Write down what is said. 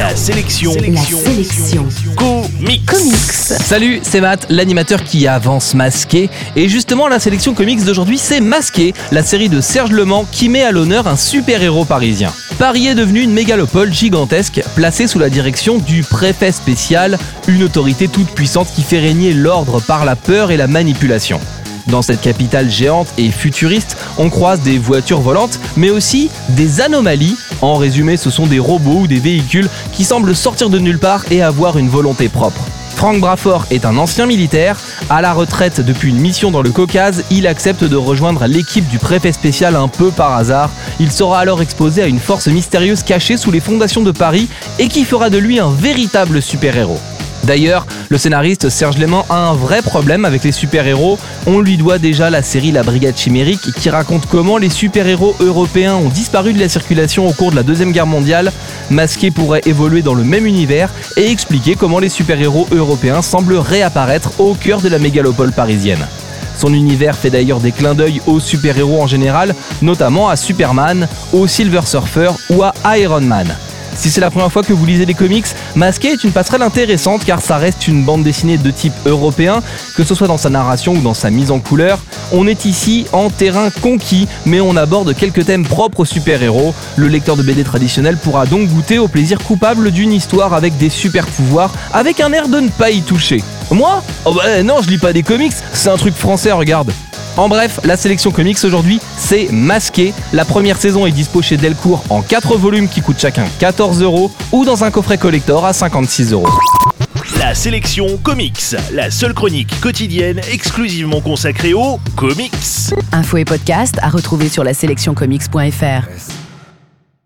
La sélection. La sélection. Comics. Comics. Salut, c'est Matt, l'animateur qui avance masqué. Et justement, la sélection comics d'aujourd'hui, c'est Masqué, la série de Serge Le Mans qui met à l'honneur un super-héros parisien. Paris est devenu une mégalopole gigantesque, placée sous la direction du préfet spécial, une autorité toute puissante qui fait régner l'ordre par la peur et la manipulation. Dans cette capitale géante et futuriste, on croise des voitures volantes, mais aussi des anomalies. En résumé, ce sont des robots ou des véhicules qui semblent sortir de nulle part et avoir une volonté propre. Frank Brafort est un ancien militaire. À la retraite depuis une mission dans le Caucase, il accepte de rejoindre l'équipe du préfet spécial un peu par hasard. Il sera alors exposé à une force mystérieuse cachée sous les fondations de Paris et qui fera de lui un véritable super-héros. D'ailleurs, le scénariste Serge Léman a un vrai problème avec les super-héros. On lui doit déjà la série La Brigade Chimérique qui raconte comment les super-héros européens ont disparu de la circulation au cours de la Deuxième Guerre mondiale. Masqué pourrait évoluer dans le même univers et expliquer comment les super-héros européens semblent réapparaître au cœur de la mégalopole parisienne. Son univers fait d'ailleurs des clins d'œil aux super-héros en général, notamment à Superman, au Silver Surfer ou à Iron Man. Si c'est la première fois que vous lisez des comics, Masqué est une passerelle intéressante car ça reste une bande dessinée de type européen, que ce soit dans sa narration ou dans sa mise en couleur. On est ici en terrain conquis, mais on aborde quelques thèmes propres aux super-héros. Le lecteur de BD traditionnel pourra donc goûter au plaisir coupable d'une histoire avec des super pouvoirs, avec un air de ne pas y toucher. Moi? Oh bah non, je lis pas des comics, c'est un truc français, regarde. En bref, la sélection comics aujourd'hui, c'est Masqué. La première saison est dispo chez Delcourt en 4 volumes qui coûtent chacun 14 euros ou dans un coffret collector à 56 euros. La sélection comics. La seule chronique quotidienne exclusivement consacrée aux comics. Info et podcast à retrouver sur la sélectioncomics.fr.